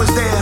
was there.